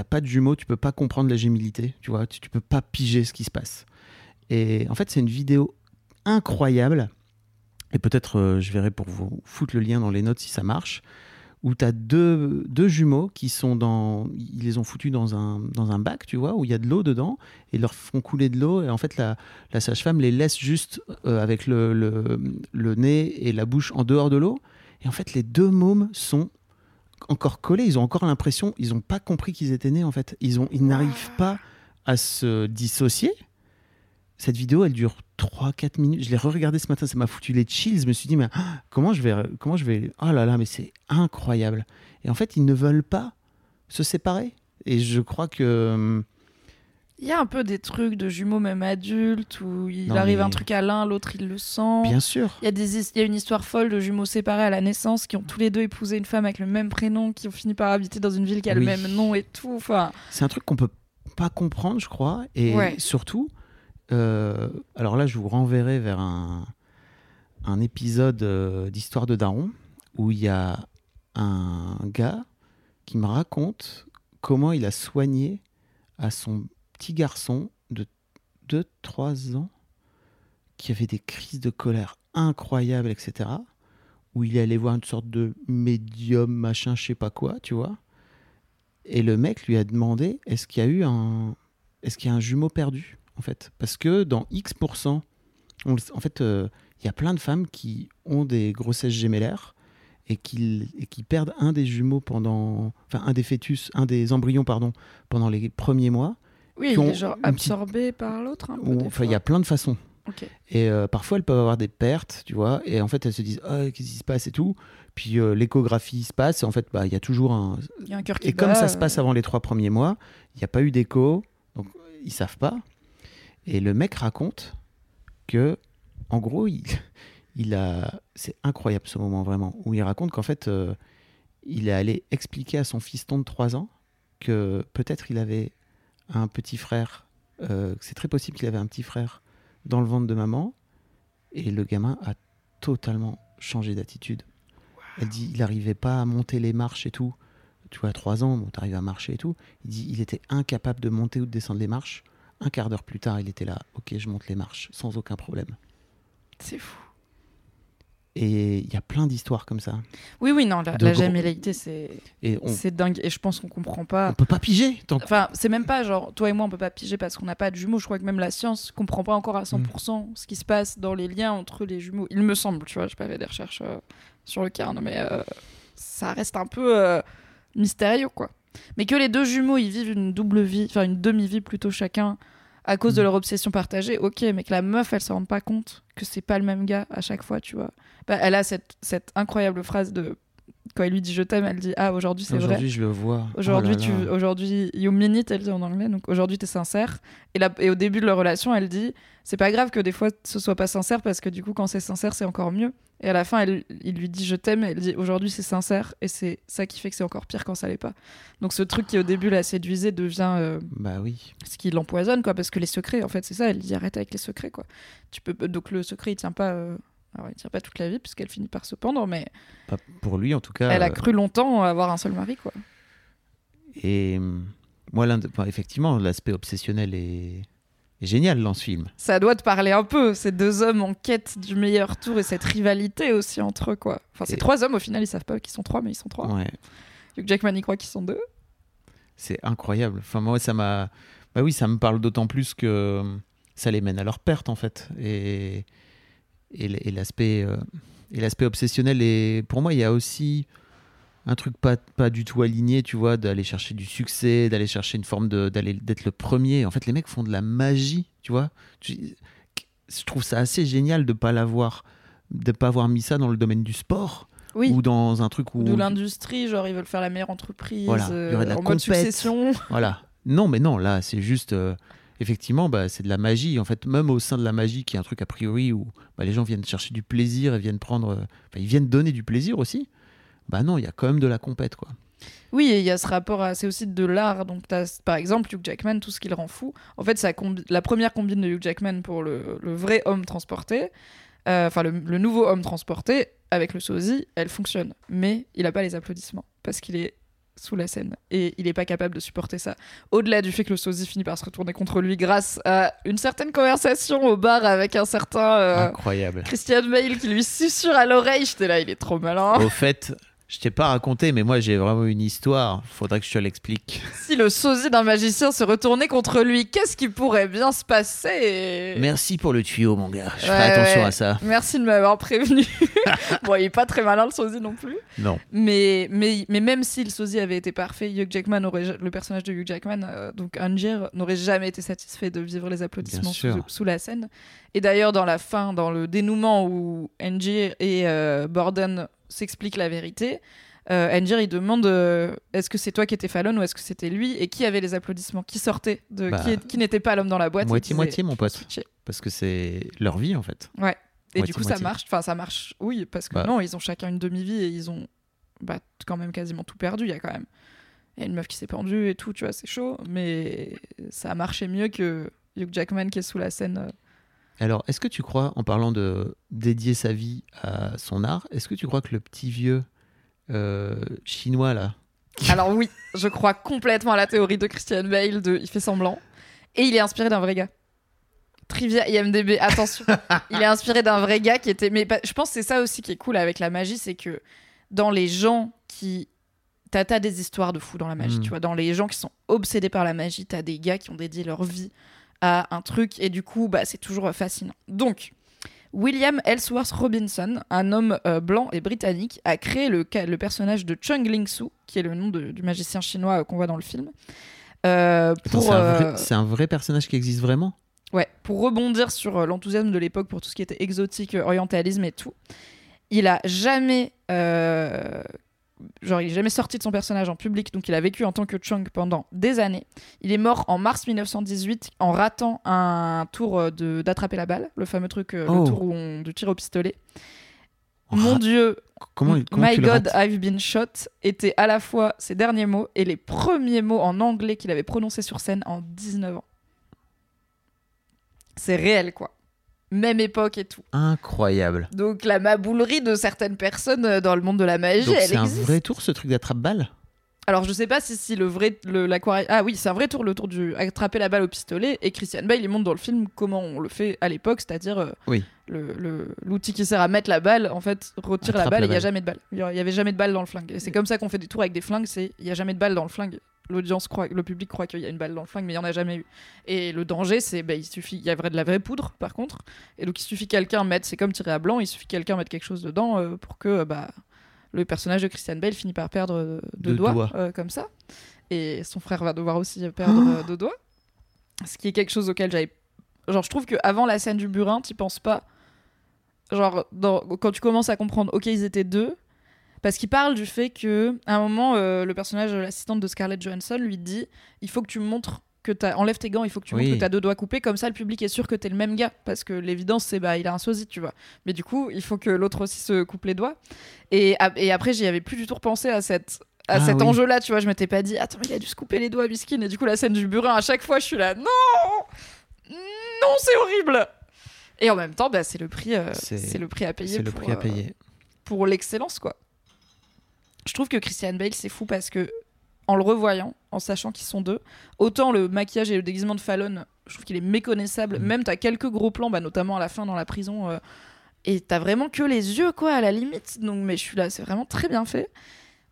pas de jumeaux, tu peux pas comprendre la gémilité, tu vois, tu, tu peux pas piger ce qui se passe. Et en fait, c'est une vidéo incroyable. Et peut-être euh, je verrai pour vous foutre le lien dans les notes si ça marche où tu as deux, deux jumeaux qui sont dans. Ils les ont foutus dans un, dans un bac, tu vois, où il y a de l'eau dedans, et ils leur font couler de l'eau, et en fait, la, la sage-femme les laisse juste euh, avec le, le, le nez et la bouche en dehors de l'eau. Et en fait, les deux mômes sont encore collés, ils ont encore l'impression, ils n'ont pas compris qu'ils étaient nés, en fait. Ils, ont, ils n'arrivent pas à se dissocier. Cette vidéo, elle dure 3-4 minutes. Je l'ai re-regardée ce matin, ça m'a foutu les chills. Je me suis dit, mais ah, comment je vais. Comment je vais... Oh là là, mais c'est incroyable. Et en fait, ils ne veulent pas se séparer. Et je crois que. hum, Il y a un peu des trucs de jumeaux même adultes où il Non, arrive mais- un truc à l'un, l'autre il le sent. Bien sûr. Il y, a des, il y a une histoire folle de jumeaux séparés à la naissance qui ont tous les deux épousé une femme avec le même prénom, qui ont fini par habiter dans une ville qui a Oui. le même nom et tout. Enfin, C'est un truc qu'on peut pas comprendre, je crois. Et Ouais. surtout, euh, alors là, je vous renverrai vers un, épisode euh, d'Histoire de Daron où il y a un gars qui me raconte comment il a soigné à son petit garçon de 2-3 ans qui avait des crises de colère incroyables, etc. Où il est allé voir une sorte de médium, machin, je sais pas quoi, tu vois. Et le mec lui a demandé est-ce qu'il y a eu un, est-ce qu'il y a un jumeau perdu? En fait Parce que dans X%, on le- en fait, euh, il y a plein de femmes qui ont des grossesses gémellaires et qui, et qui perdent un des jumeaux pendant, enfin un des fœtus, un des embryons pardon, pendant les premiers mois. oui, Qui il est genre petite- absorbé par l'autre. des Enfin, il y a plein de façons. Ok. Et euh, parfois, elles peuvent avoir des pertes, tu vois. Et en fait, elles se disent Ah, qu'est-ce qui se passe et tout? Puis euh, l'échographie se passe. Et en fait, bah, il y a toujours un, Il y a un cœur qui et comme ça se euh, passe avant les trois premiers mois, il n'y a pas eu d'écho, donc ils savent pas. Et le mec raconte que, en gros, il, il a, c'est incroyable ce moment vraiment, où il raconte qu'en fait, euh, il est allé expliquer à son fiston de 3 ans que peut-être il avait un petit frère, euh, c'est très possible qu'il avait un petit frère dans le ventre de maman, et le gamin a totalement changé d'attitude. Elle dit, il n'arrivait pas à monter les marches et tout tu vois, à 3 ans, bon, t'arrives à marcher et tout. Il dit il était incapable de monter ou de descendre les marches. Un quart d'heure plus tard, il était là, ok, je monte les marches sans aucun problème. C'est fou. Et il y a plein d'histoires comme ça. Oui, oui, non, la, la gémellalité, c'est on, dingue. Et je pense qu'on comprend pas. on peut pas piger. Tant Enfin, c'est même pas genre, toi et moi, on peut pas piger parce qu'on n'a pas de jumeaux. Je crois que même la science comprend pas encore à 100% ce qui se passe dans les liens entre les jumeaux. Il me semble, tu vois, j'ai pas fait des recherches euh, sur le carne, mais euh, ça reste un peu euh, mystérieux, quoi. Mais que les deux jumeaux, ils vivent une double vie, enfin une demi-vie plutôt chacun, à cause de Mm. leur obsession partagée, ok, mais que la meuf, elle se rende pas compte que c'est pas le même gars à chaque fois, tu vois. Bah, elle a cette, cette incroyable phrase de. Quand il lui dit je t'aime, elle dit Ah, aujourd'hui c'est vrai. Aujourd'hui, je le vois. Aujourd'hui, Oh là tu, aujourd'hui, you mean it, elle dit en anglais. Donc aujourd'hui, t'es sincère. Et, là, et au début de leur relation, elle dit, c'est pas grave que des fois ce soit pas sincère parce que du coup, quand c'est sincère, c'est encore mieux. Et à la fin, elle, il lui dit je t'aime. et Elle dit aujourd'hui, c'est sincère. Et c'est ça qui fait que c'est encore pire quand ça l'est pas. Donc ce truc qui au début la séduisait devient euh, Bah oui. ce qui l'empoisonne, quoi. Parce que les secrets, en fait, c'est ça. Elle dit arrête avec les secrets, quoi. Tu peux donc le secret, il tient pas. euh, Alors, il tient pas toute la vie puisqu'elle finit par se pendre, mais Pas pour lui, en tout cas. elle a euh, cru longtemps avoir un seul mari, quoi. Et hum, moi, de- enfin, effectivement, l'aspect obsessionnel est... est génial dans ce film. ça doit te parler un peu, ces deux hommes en quête du meilleur tour et cette rivalité aussi entre eux, quoi. Enfin, ces Et- trois hommes, au final, ils savent pas qu'ils sont trois, mais ils sont trois. Ouais. Hugh Jackman, il croit qu'ils sont deux. C'est incroyable. Enfin, moi, ça m'a. Bah oui, ça me parle d'autant plus que euh, ça les mène à leur perte, en fait. Et, et, l'aspect euh, et l'aspect obsessionnel. Et pour moi, il y a aussi un truc pas, pas du tout aligné, tu vois, d'aller chercher du succès, d'aller chercher une forme de. d'aller d'être le premier. En fait, les mecs font de la magie, tu vois. Je trouve ça assez génial de pas l'avoir. de pas avoir mis ça dans le domaine du sport Oui. ou dans un truc où De l'industrie, genre ils veulent faire la meilleure entreprise Voilà, il y aurait de la en mode compète. succession. Voilà. Non, mais non, là, c'est juste. euh, effectivement, bah, c'est de la magie. En fait, même au sein de la magie, qui est un truc a priori où bah, les gens viennent chercher du plaisir et viennent prendre. euh, ils viennent donner du plaisir aussi. Bah non, il y a quand même de la compète, quoi. Oui, et il y a ce rapport, à... c'est aussi de l'art. Donc, par exemple, Hugh Jackman, tout ce qui le rend fou. En fait, la première combine de Hugh Jackman pour le, le vrai homme transporté, euh, enfin, le, le nouveau homme transporté, avec le sosie, elle fonctionne. Mais il n'a pas les applaudissements, parce qu'il est sous la scène. Et il n'est pas capable de supporter ça. Au-delà du fait que le sosie finit par se retourner contre lui grâce à une certaine conversation au bar avec un certain euh, Incroyable. Christian Bale qui lui susurre à l'oreille. J'étais là, il est trop malin. Au fait, Je t'ai pas raconté, mais moi j'ai vraiment une histoire. Faudrait que je te l'explique. Si le sosie d'un magicien se retournait contre lui, qu'est-ce qui pourrait bien se passer? Merci pour le tuyau, mon gars. Je ferai attention ouais. à ça. Merci de m'avoir prévenu. bon, il est pas très malin le sosie non plus. Non. Mais, mais, mais même si le sosie avait été parfait, Hugh Jackman aurait, le personnage de Hugh Jackman, euh, donc Angier, n'aurait jamais été satisfait de vivre les applaudissements sous la scène. Et d'ailleurs, dans la fin, dans le dénouement où Angier et euh, Borden s'expliquent la vérité, euh, il demande euh, est-ce que c'est toi qui étais Fallon ou est-ce que c'était lui et qui avait les applaudissements qui sortaient de Bah, qui, qui n'était pas l'homme dans la boîte. Moitié, et moitié, disait- mon pote. switché. Parce que c'est leur vie, en fait. Ouais. Et du Moitié, coup, ça marche. Enfin, ça marche. Oui, parce que Bah. non, ils ont chacun une demi-vie et ils ont bah, quand même quasiment tout perdu. Il y a quand même. Il y a une meuf qui s'est pendue et tout, tu vois, c'est chaud. Mais ça a marché mieux que Hugh Jackman qui est sous la scène. euh. Alors, est-ce que tu crois, en parlant de dédier sa vie à son art, est-ce que tu crois que le petit vieux euh, chinois, là, Alors, oui, je crois complètement à la théorie de Christian Bale de il fait semblant. Et il est inspiré d'un vrai gars. Trivia IMDB, attention. il est inspiré d'un vrai gars qui était. Mais bah, je pense que c'est ça aussi qui est cool avec la magie, c'est que dans les gens qui. T'as des histoires de fous dans la magie, Mm. tu vois. Dans les gens qui sont obsédés par la magie, t'as des gars qui ont dédié leur vie à un truc et du coup, bah, c'est toujours fascinant. Donc, William Ellsworth Robinson, un homme euh, blanc et britannique, a créé le, le personnage de Chung Ling Su, qui est le nom de- du magicien chinois euh, qu'on voit dans le film. Euh, c'est un, un vrai personnage qui existe vraiment? Ouais, pour rebondir sur l'enthousiasme de l'époque pour tout ce qui était exotique, orientalisme et tout, il a jamais, genre, il est jamais sorti de son personnage en public, donc il a vécu en tant que Chung pendant des années. Il est mort en mars 1918 en ratant un tour euh, de d'attraper la balle, le fameux truc, euh, Oh. le tour où on de tir au pistolet. On Mon Dieu, Comment, comment My God, I've been shot était à la fois ses derniers mots et les premiers mots en anglais qu'il avait prononcés sur scène en 19 ans. C'est réel, quoi. Même époque et tout. Incroyable. Donc la maboulerie de certaines personnes euh, dans le monde de la magie, Donc elle c'est un existe. vrai tour, ce truc d'attrape-balle? Alors je sais pas si, si le vrai le, ah oui c'est un vrai tour le tour du attraper la balle au pistolet et Christian Bale il montre dans le film comment on le fait à l'époque c'est-à-dire euh, Oui. le- le- l'outil qui sert à mettre la balle en fait retire la balle et il y a jamais de balle il y a- il y avait jamais de balle dans le flingue et c'est comme ça qu'on fait des tours avec des flingues c'est il y a jamais de balle dans le flingue l'audience croit le public croit qu'il y a une balle dans le flingue mais il y en a jamais eu et le danger c'est bah, il suffit il y a vrai de la vraie poudre par contre et donc il suffit que quelqu'un mette c'est comme tirer à blanc il suffit que quelqu'un mette quelque chose dedans euh, pour que bah le personnage de Christian Bale finit par perdre euh, deux doigts, doigts. euh, comme ça. Et son frère va devoir aussi perdre euh, deux doigts. Ce qui est quelque chose auquel j'avais. Genre, je trouve qu'avant la scène du burin, tu penses pas. Genre, dans- quand tu commences à comprendre, ok, ils étaient deux. Parce qu'il parle du fait que, à un moment, euh, le personnage, l'assistante de Scarlett Johansson, lui dit il faut que tu montres que. Enlève tes gants, il faut que tu Oui. montres que t'as deux doigts coupés. Comme ça, le public est sûr que t'es le même gars. Parce que l'évidence, c'est bah, il a un sosie, tu vois. Mais du coup, il faut que l'autre aussi se coupe les doigts. Et, ap- et après, j'y avais plus du tout repensé à cette. À Ah cet oui. enjeu-là, tu vois, je m'étais pas dit, attends, il a dû se couper les doigts, miskin. Et du coup, la scène du burin, à chaque fois, je suis là, non Non, c'est horrible Et en même temps, bah, c'est le prix, euh, C'est- c'est le prix à payer. C'est le pour, prix à euh, payer. pour l'excellence, quoi. Je trouve que Christian Bale, c'est fou parce que, en le revoyant, en sachant qu'ils sont deux, autant le maquillage et le déguisement de Fallon, je trouve qu'il est méconnaissable. Mm. Même, t'as quelques gros plans, bah, notamment à la fin dans la prison, euh, et t'as vraiment que les yeux, quoi, à la limite. Donc, mais je suis là, c'est vraiment très bien fait.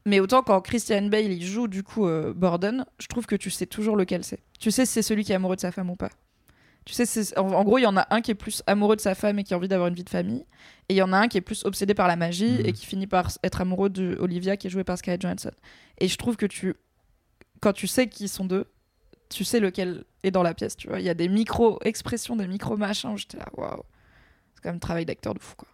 Mais autant quand Christian Bale il joue du coup euh, Borden, je trouve que tu sais toujours lequel c'est. Tu sais si c'est celui qui est amoureux de sa femme ou pas. Tu sais, c'est- en, en gros, il y en a un qui est plus amoureux de sa femme et qui a envie d'avoir une vie de famille. Et il y en a un qui est plus obsédé par la magie Mhm. et qui finit par être amoureux de Olivia qui est jouée par Scarlett Johansson. Et je trouve que tu, quand tu sais qu'ils sont deux, tu sais lequel est dans la pièce. Tu vois, il y a des micro-expressions, des micro-machins j'étais là, waouh. C'est quand même un travail d'acteur de fou, quoi.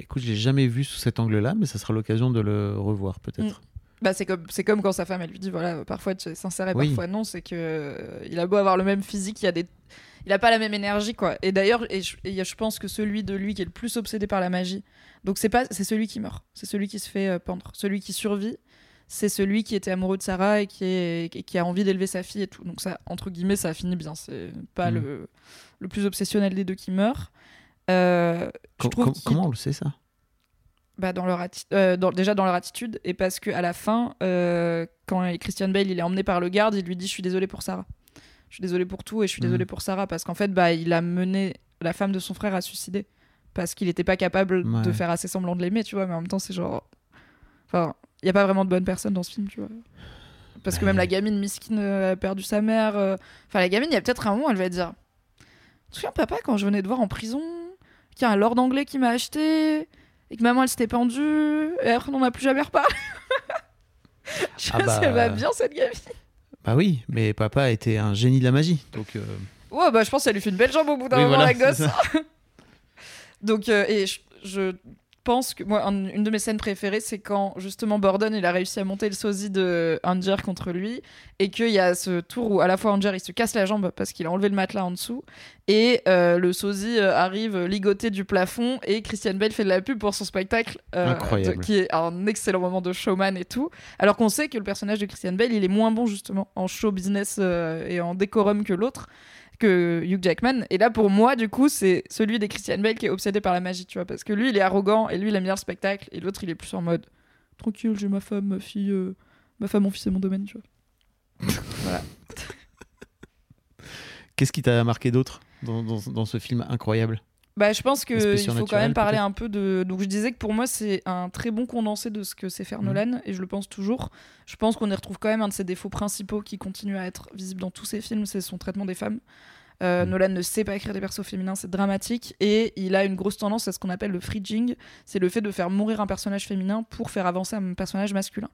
Écoute, je l'ai jamais vu sous cet angle-là, mais ça sera l'occasion de le revoir peut-être. Bah, c'est comme, c'est comme quand sa femme, elle lui dit, voilà, parfois tu es sincère et Oui. parfois non, c'est que euh, il a beau avoir le même physique, il a des... Il a pas la même énergie, quoi. Et d'ailleurs, et je, et je pense que celui de lui qui est le plus obsédé par la magie, donc c'est pas, c'est celui qui meurt, c'est celui qui se fait euh, pendre, celui qui survit, c'est celui qui était amoureux de Sarah et qui, est, et qui a envie d'élever sa fille et tout. Donc ça, entre guillemets, ça a fini bien. C'est pas Mhm. le, le plus obsessionnel des deux qui meurt. Euh, Com- com- comment on le sait ça? Bah, dans leur euh, dans- déjà dans leur attitude et parce que à la fin euh, quand Christian Bale il est emmené par le garde il lui dit je suis désolé pour Sarah je suis désolé pour tout et je suis Mhm. désolé pour Sarah parce qu'en fait bah il a mené la femme de son frère à suicider parce qu'il n'était pas capable de faire assez semblant de l'aimer tu vois mais en même temps c'est genre Enfin, il y a pas vraiment de bonnes personnes dans ce film, tu vois. Parce que même la gamine Miskin euh, a perdu sa mère. euh. Enfin, la gamine, il y a peut-être un moment, elle va dire Tu te souviens, papa, quand je venais de voir en prison, qu'il y a un lord anglais qui m'a acheté et que maman, elle s'était pendue et après, on n'en a plus jamais reparlé Je sais Ah bah. elle va bien, cette gamine. Bah oui, mais papa était un génie de la magie. Donc, euh, Ouais, bah je pense qu'elle lui fait une belle jambe au bout d'un Oui, moment, voilà, la gosse. Donc, euh, et je, je pense que moi, un- une de mes scènes préférées, c'est quand justement Borden il a réussi à monter le sosie de Anger contre lui et qu'il y a ce tour où à la fois Anger il se casse la jambe parce qu'il a enlevé le matelas en dessous et euh, le sosie euh, arrive ligoté du plafond et Christian Bale fait de la pub pour son spectacle euh, de- qui est un excellent moment de showman et tout. Alors qu'on sait que le personnage de Christian Bale il est moins bon justement en show business euh, et en décorum que l'autre que Hugh Jackman. Et là, pour moi, du coup, c'est celui des Christian Bale qui est obsédé par la magie, tu vois. Parce que lui, il est arrogant et lui, il aime bien le spectacle. Et l'autre, il est plus en mode tranquille, j'ai ma femme, ma fille, euh, ma femme, mon fils, c'est mon domaine, tu vois. voilà. qu'est-ce qui t'a marqué d'autre dans, dans- dans ce film incroyable? Bah, je pense qu'il faut quand même parler un peu de. Donc, je disais que pour moi, c'est un très bon condensé de ce que c'est faire Mhm. Nolan, et je le pense toujours. Je pense qu'on y retrouve quand même un de ses défauts principaux qui continue à être visible dans tous ses films, c'est son traitement des femmes. Euh, Mhm. Nolan ne sait pas écrire des persos féminins, c'est dramatique, et il a une grosse tendance à ce qu'on appelle le fridging, c'est le fait de faire mourir un personnage féminin pour faire avancer un personnage masculin.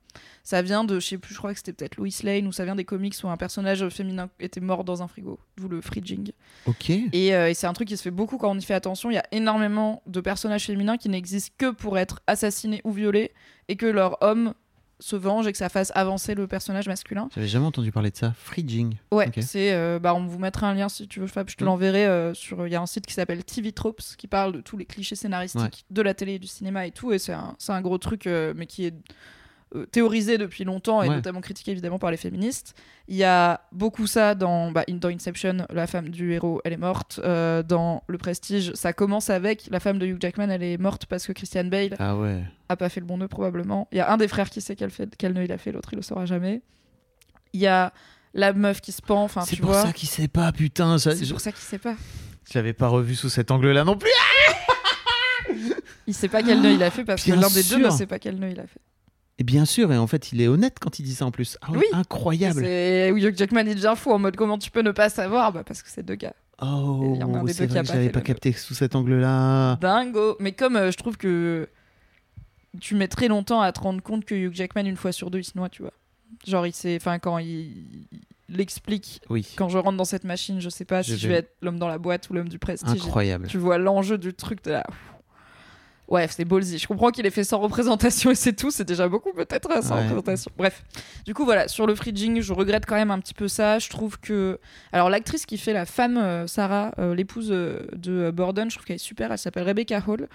Ça vient de, je sais plus, je crois que c'était peut-être Lois Lane, ou ça vient des comics où un personnage féminin était mort dans un frigo, d'où le fridging. Ok. Et, euh, et c'est un truc qui se fait beaucoup quand on y fait attention. Il y a énormément de personnages féminins qui n'existent que pour être assassinés ou violés et que leur homme se venge et que ça fasse avancer le personnage masculin. J'avais jamais entendu parler de ça. Fridging. Ouais, c'est. euh, bah, on vous mettra un lien si tu veux, Fab. Je te Mm. l'enverrai euh, sur. Il y a un site qui s'appelle TV Tropes qui parle de tous les clichés scénaristiques Ouais. de la télé et du cinéma et tout. Et c'est un, un gros truc, euh, mais qui est théorisé depuis longtemps et Ouais. notamment critiqué évidemment par les féministes. Il y a beaucoup ça dans, bah, in- dans Inception, la femme du héros, elle est morte. Euh, dans Le Prestige, ça commence avec la femme de Hugh Jackman, elle est morte parce que Christian Bale Ah ouais. a pas fait le bon nœud probablement. Il y a un des frères qui sait quel, fait, quel nœud il a fait, l'autre il le saura jamais. Il y a la meuf qui se pend, enfin c'est pour ça qu'il sait pas, putain. ça- C'est pour ça qu'il sait pas. Je l'avais pas revu sous cet angle-là non plus. Il sait pas quel nœud il a fait parce que l'un des deux ne sait pas quel nœud il a fait. Et bien sûr, et en fait, il est honnête quand il dit ça en plus. Ah oui, Oui. incroyable. Hugh Jackman il devient fou en mode comment tu peux ne pas savoir? Bah parce que c'est deux gars. Oh, c'est vrai que je fait pas capté sous cet angle-là. Dingo. Mais comme euh, je trouve que tu mets très longtemps à te rendre compte que Hugh Jackman une fois sur deux il se noie, tu vois. Genre il sait, enfin quand il l'explique. Oui, Quand je rentre dans cette machine, je sais pas Je si je vais- vais être l'homme dans la boîte ou l'homme du prestige. incroyable. Tu vois l'enjeu du truc de là. Ouais, c'est ballsy. Je comprends qu'il ait fait sans représentation et c'est tout. C'est déjà beaucoup peut-être sans Ouais. représentation. Bref. Du coup, voilà, sur le fridging, je regrette quand même un petit peu ça. Je trouve que. Alors, l'actrice qui fait la femme, euh, Sarah, euh, l'épouse euh, de Borden, je trouve qu'elle est super. Elle s'appelle Rebecca Hall.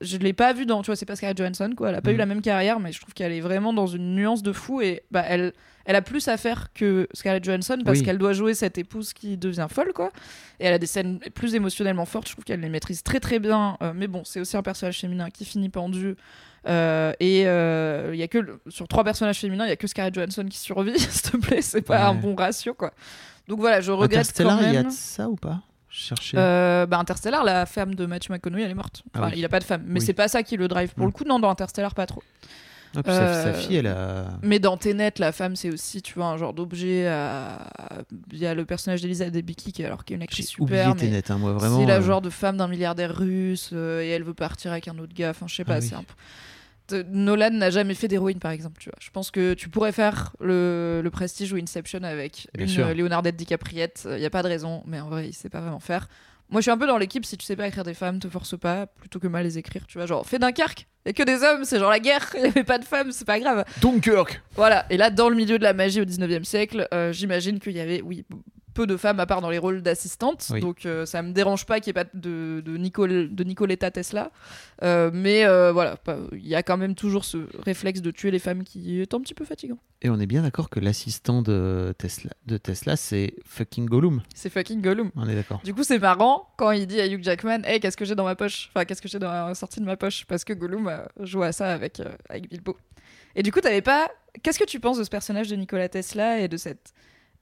Je l'ai pas vue dans. Tu vois, c'est pas Scarlett Johansson, quoi. Elle a pas eu la même carrière, mais je trouve qu'elle est vraiment dans une nuance de fou et bah, elle. Elle a plus à faire que Scarlett Johansson parce Oui. qu'elle doit jouer cette épouse qui devient folle, quoi. Et elle a des scènes plus émotionnellement fortes. Je trouve qu'elle les maîtrise très très bien. Euh, mais bon, c'est aussi un personnage féminin qui finit pendu. Euh, et euh, il y a que le- sur trois personnages féminins, il y a que Scarlett Johansson qui survit. S'il te plaît, c'est pas un bon ratio, quoi. Donc voilà, je regrette quand il y a même. de ça ou pas? Je cherchais. Euh, bah Interstellar, la femme de Matthew McConaughey, elle est morte. Ah oui. il a pas de femme, mais Oui. c'est pas ça qui le drive. Pour Mm. le coup, non, dans Interstellar, pas trop. Ah, puis sa, euh, sa fille, elle a. Mais dans Tenet, la femme, c'est aussi, tu vois, un genre d'objet. à- Il y a le personnage d'Elisa Debicki, qui, alors qui est une actrice oublié super, mais Tenet, hein, moi vraiment. c'est la euh, genre de femme d'un milliardaire russe et elle veut partir avec un autre gars. Enfin, je sais pas, Ah oui. c'est un peu. Nolan n'a jamais fait d'héroïne, par exemple. Tu vois. Je pense que tu pourrais faire le, le Prestige ou Inception avec Bien une euh, Leonardo DiCapriette. Il n'y a pas de raison, mais en vrai, il sait pas vraiment faire. Moi, je suis un peu dans l'équipe. Si tu sais pas écrire des femmes, te force pas, plutôt que mal les écrire. Tu vois, genre, fais Dunkerque. A que des hommes, c'est genre la guerre. Il n'y avait pas de femmes, c'est pas grave. Dunkirk Voilà, et là, dans le milieu de la magie au 19e siècle, euh, j'imagine qu'il y avait, oui, peu de femmes à part dans les rôles d'assistantes. Oui. Donc euh, ça me dérange pas qu'il n'y ait pas de, de, Nicole, de Nicoletta Tesla. Euh, mais euh, voilà, il y a quand même toujours ce réflexe de tuer les femmes qui est un petit peu fatigant. Et on est bien d'accord que l'assistant de Tesla, de Tesla c'est fucking Gollum. C'est fucking Gollum. On est d'accord. Du coup, c'est marrant quand il dit à Hugh Jackman Hey, qu'est-ce que j'ai dans ma poche? Enfin, qu'est-ce que j'ai dans la sortie de ma poche? Parce que Gollum euh, joue à ça avec, avec Bilbo. Et du coup, t'avais pas. Qu'est-ce que tu penses de ce personnage de Nikola Tesla et de cette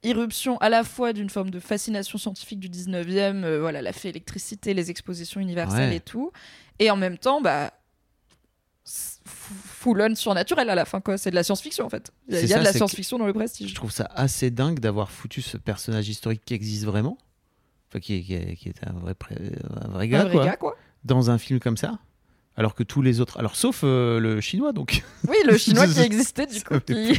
irruption à la fois d'une forme de fascination scientifique du 19e, euh, voilà, la fée électricité, les expositions universelles Ouais. et tout, et en même temps, bah. full on surnaturel à la fin quoi. C'est de la science-fiction en fait. Il y a, ça, de la science-fiction dans le Je Prestige. trouve ça assez dingue d'avoir foutu ce personnage historique qui existe vraiment, enfin qui est, qui qui est un, vrai, un vrai gars, Un vrai quoi, gars, quoi. dans un film comme ça. Alors que tous les autres, alors sauf euh, le chinois, donc Oui, le chinois qui existait du coup. qui-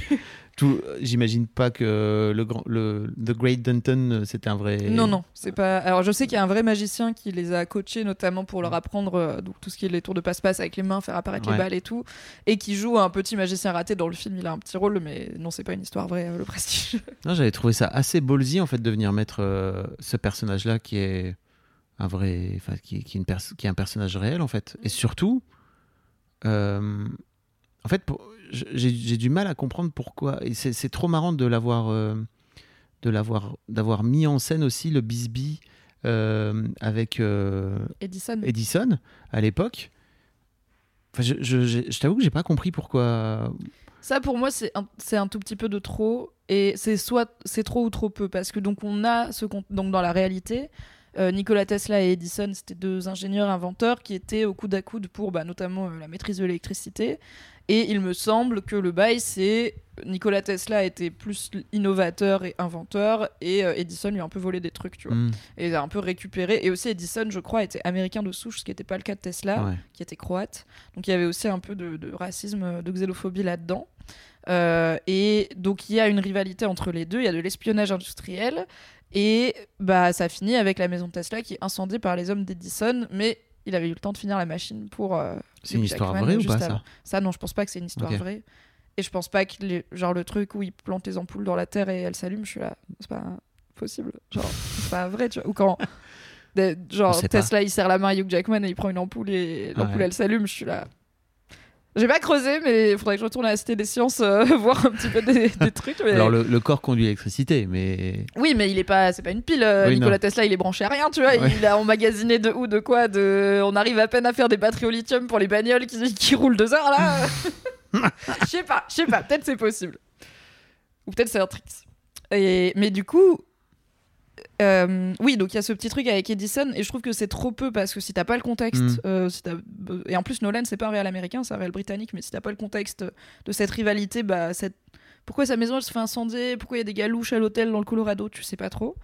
tout, j'imagine pas que le grand, le The Great Dunton, euh, c'était un vrai. Non, non, c'est pas. Alors, je sais qu'il y a un vrai magicien qui les a coachés, notamment pour leur apprendre euh, donc, tout ce qui est les tours de passe-passe avec les mains, faire apparaître Ouais. les balles et tout, et qui joue un petit magicien raté dans le film. Il a un petit rôle, mais non, c'est pas une histoire vraie, euh, le prestige. Non, j'avais trouvé ça assez ballsy en fait de venir mettre euh, ce personnage-là qui est un vrai, enfin qui, est- qui une qui est un personnage réel en fait. Et surtout, euh, en fait, j'ai j'ai du mal à comprendre pourquoi. Et c'est c'est trop marrant de l'avoir, euh, de l'avoir, d'avoir mis en scène aussi le Bisbee euh, avec Edison. Edison à l'époque. Enfin, je, je, je- je t'avoue que j'ai pas compris pourquoi. Ça, pour moi, c'est un, c'est un tout petit peu de trop, et c'est soit c'est trop ou trop peu, parce que donc on a ce donc dans la réalité. Euh, Nikola Tesla et Edison, c'était deux ingénieurs inventeurs qui étaient au coude à coude pour bah, notamment euh, la maîtrise de l'électricité. Et il me semble que le bail, c'est Nikola Tesla était plus innovateur et inventeur, et euh, Edison lui a un peu volé des trucs, tu vois. Hmm, Et il a un peu récupéré. Et aussi, Edison, je crois, était américain de souche, ce qui n'était pas le cas de Tesla ouais. qui était croate. Donc il y avait aussi un peu de, de racisme, de xénophobie là-dedans. Euh, et donc il y a une rivalité entre les deux, il y a de l'espionnage industriel. Et bah, ça finit avec la maison de Tesla qui est incendiée par les hommes d'Edison, mais il avait eu le temps de finir la machine pour. euh, C'est une histoire Jackman vraie ou pas avant. ça Ça, non, je pense pas que c'est une histoire vraie. Et je pense pas que les- genre le truc où il plante les ampoules dans la terre et elles s'allument, je suis là, c'est pas possible. Genre, c'est pas vrai, tu vois. Ou quand des- genre pas. Tesla il serre la main à Hugh Jackman et il prend une ampoule et l'ampoule Ouais. elle s'allume, je suis là. J'ai pas creusé, mais il faudrait que je retourne à la Cité des Sciences euh, voir un petit peu des, des trucs. mais- Alors le, le corps conduit l'électricité, mais Oui, mais il est pas, c'est pas une pile. euh, Oui, Nikola non. Tesla, il est branché à rien, tu vois. Ouais. Il a emmagasiné de où, de quoi, de. On arrive à peine à faire des batteries au lithium pour les bagnoles qui, qui roulent deux heures là. Je sais pas, je sais pas. Peut-être c'est possible. Ou peut-être c'est un trick. Et mais du coup. Euh, oui, donc il y a ce petit truc avec Edison, et je trouve que c'est trop peu parce que si t'as pas le contexte, Mm. euh, si et en plus Nolan c'est pas un réel américain, c'est un réel britannique, mais si t'as pas le contexte de cette rivalité, bah cette pourquoi sa maison elle se fait incendier Pourquoi il y a des galouches à l'hôtel dans le Colorado Tu sais pas trop.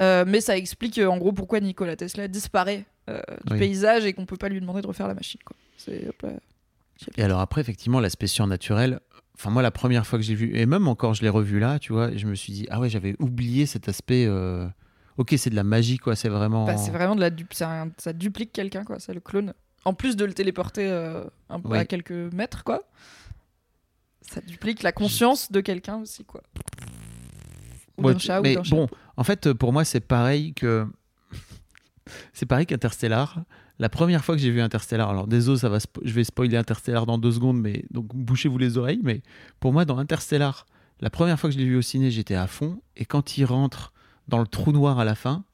Euh, mais ça explique en gros pourquoi Nikola Tesla disparaît du Oui. paysage et qu'on peut pas lui demander de refaire la machine. Quoi. C'est, hop là. Et alors après, effectivement, l'aspect surnaturel, enfin moi la première fois que j'ai vu, et même encore je l'ai revu là, tu vois, je me suis dit, ah ouais, j'avais oublié cet aspect, euh, ok, c'est de la magie, quoi, c'est vraiment... Bah, c'est vraiment de la du- c'est un- ça duplique quelqu'un quoi, c'est le clone. En plus de le téléporter euh, un peu Oui. à quelques mètres quoi. Ça duplique la conscience de quelqu'un aussi quoi. Ou Ouais, chat mais ou d'un chat. bon, en fait, pour moi, c'est pareil que... c'est pareil qu'Interstellar. La première fois que j'ai vu Interstellar, alors désolé, ça va, je vais spoiler Interstellar dans deux secondes, mais donc bouchez-vous les oreilles. Mais pour moi, dans Interstellar, la première fois que je l'ai vu au ciné, j'étais à fond. Et quand il rentre dans le trou noir à la fin,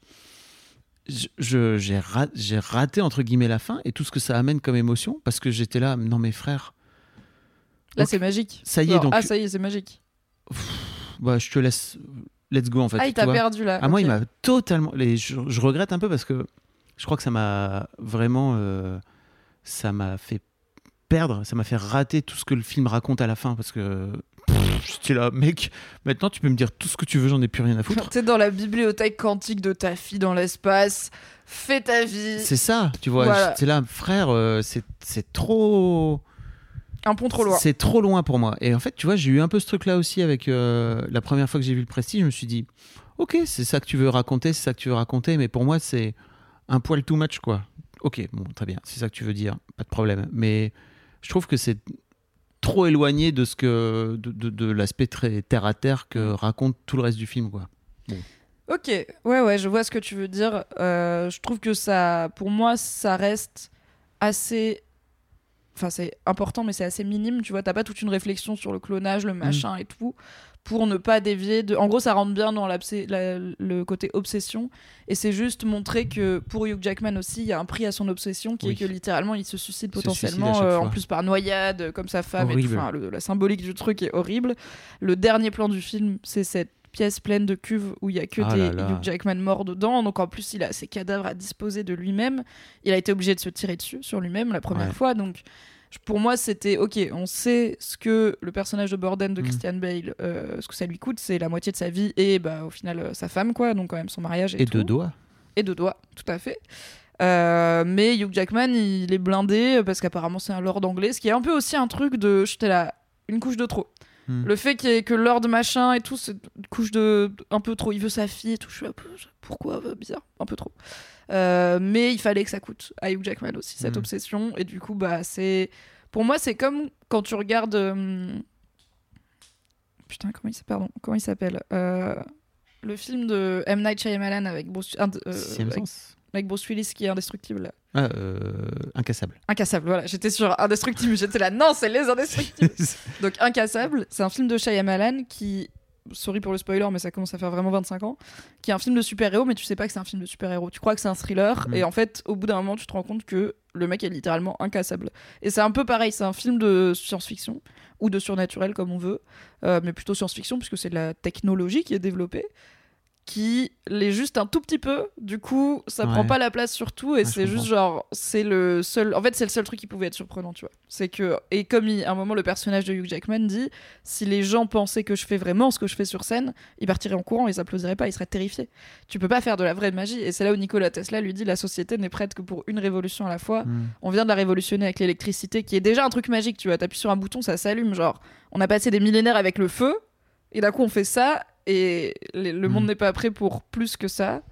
je- j'ai ra- j'ai raté entre guillemets la fin et tout ce que ça amène comme émotion parce que j'étais là, non mes frères, Là c'est magique. ça y est, donc- Ah ça y est, c'est magique. bah, je te laisse, let's go en fait. ah il t'a perdu là. Ah, moi, il m'a totalement. les- Je, je regrette un peu parce que je crois que ça m'a vraiment. euh, ça m'a fait perdre, ça m'a fait rater tout ce que le film raconte à la fin parce que. J'étais là, mec, maintenant tu peux me dire tout ce que tu veux, j'en ai plus rien à foutre. T'es dans la bibliothèque quantique de ta fille dans l'espace. Fais ta vie. C'est ça, tu vois. Voilà. J'étais là, frère, euh, c'est c'est trop. Un pont trop loin. C'est trop loin pour moi. Et en fait, tu vois, j'ai eu un peu ce truc-là aussi avec euh, la première fois que j'ai vu le Prestige. Je me suis dit, ok, c'est ça que tu veux raconter, c'est ça que tu veux raconter, mais pour moi, c'est un poil too much, quoi. Ok, bon, très bien, c'est ça que tu veux dire, pas de problème. Mais je trouve que c'est trop éloigné de ce que de, de- de l'aspect très terre à terre que raconte tout le reste du film, quoi. Ok, ouais, ouais, je vois ce que tu veux dire. Euh, je trouve que ça, pour moi, ça reste assez. Enfin, c'est important, mais c'est assez minime. Tu vois, t'as pas toute une réflexion sur le clonage, le machin et tout, pour ne pas dévier de. En gros, ça rentre bien dans la- le côté obsession. Et c'est juste montrer que pour Hugh Jackman aussi, il y a un prix à son obsession qui Oui. est que littéralement, il se suicide Il se suicide potentiellement, euh, en plus par noyade, comme sa femme. Et tout. Horrible. Enfin, le- la symbolique du truc est horrible. Le dernier plan du film, c'est cette pièce pleine de cuves où il y a que Ah des. Hugh Jackman morts dedans. Donc en plus, il a ses cadavres à disposer de lui-même. Il a été obligé de se tirer dessus sur lui-même la première Ouais. fois. Donc pour moi, c'était ok. On sait ce que le personnage de Borden de Mm. Christian Bale, euh, ce que ça lui coûte, c'est la moitié de sa vie et bah au final euh, sa femme quoi, donc quand même son mariage et, Et tout. deux doigts. et deux doigts, tout à fait. Euh, mais Hugh Jackman, il est blindé parce qu'apparemment c'est un lord anglais, ce qui est un peu aussi un truc de, j'étais là, une couche de trop. Hmm. Le fait ait que lord machin et tout, c'est une couche de un peu trop. Il veut sa fille et tout. Je suis un peu, pourquoi euh, bizarre, un peu trop. Euh, mais il fallait que ça coûte à Hugh Jackman aussi cette Hmm. obsession et du coup bah c'est, pour moi c'est comme quand tu regardes, euh, putain comment il s'appelle, pardon, comment il s'appelle, Euh, le film de M Night Shyamalan avec Bruce, euh, Sixième avec- sens. Avec Bruce Willis qui est indestructible. Ah, euh, incassable. Incassable, voilà. J'étais sur Indestructible, j'étais là, non, c'est les Indestructibles. Donc Incassable, c'est un film de Shyamalan qui, sorry pour le spoiler, mais ça commence à faire vraiment 25 ans, qui est un film de super-héros, mais tu sais pas que c'est un film de super-héros. Tu crois que c'est un thriller, Mm. et en fait, au bout d'un moment, tu te rends compte que le mec est littéralement incassable. Et c'est un peu pareil, c'est un film de science-fiction, ou de surnaturel comme on veut, euh, mais plutôt science-fiction, puisque c'est de la technologie qui est développée qui l'est juste un tout petit peu. Du coup, ça Ouais. prend pas la place sur tout et Ouais, c'est juste genre c'est le seul. En fait, c'est le seul truc qui pouvait être surprenant, tu vois. C'est que et comme il- à un moment le personnage de Hugh Jackman dit, si les gens pensaient que je fais vraiment ce que je fais sur scène, ils partiraient en courant, ils applaudiraient pas, ils seraient terrifiés. Tu peux pas faire de la vraie magie et c'est là où Nikola Tesla lui dit la société n'est prête que pour une révolution à la fois. Hmm. On vient de la révolutionner avec l'électricité, qui est déjà un truc magique. Tu vois, t'appuies sur un bouton, ça s'allume. Genre, on a passé des millénaires avec le feu, et d'un coup, on fait ça, et le, le monde Mm. n'est pas prêt pour plus que ça.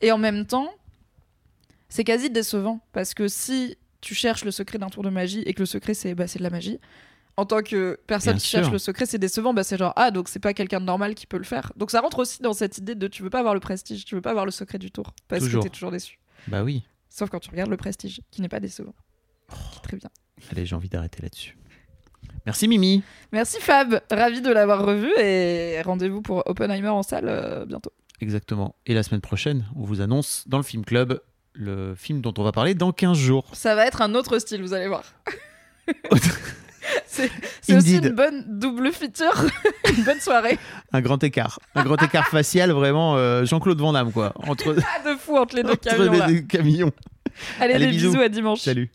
Et en même temps, c'est quasi décevant, parce que si tu cherches le secret d'un tour de magie, et que le secret, c'est bah, de la magie, en tant que personne Bien qui cherche le secret, c'est décevant. Bah, c'est genre, ah, donc c'est pas quelqu'un de normal qui peut le faire. Donc ça rentre aussi dans cette idée de tu veux pas avoir le prestige, tu veux pas avoir le secret du tour, parce Toujours. que t'es toujours déçu. Bah oui. Sauf quand tu regardes le prestige, qui n'est pas décevant. Qui est très bien. Allez, j'ai envie d'arrêter là-dessus. Merci Mimi. Merci Fab, ravi de l'avoir revu et rendez-vous pour Oppenheimer en salle euh, bientôt. Exactement. Et la semaine prochaine, on vous annonce dans le Film Club le film dont on va parler dans 15 jours. Ça va être un autre style, vous allez voir. c'est aussi une bonne double feature, une bonne soirée. Un grand écart. Un grand écart facial, vraiment euh, Jean-Claude Van Damme, quoi. Entre, Pas de fou entre les deux entre camions les là. deux camions. Allez, Allez, des bisous. bisous à dimanche. Salut.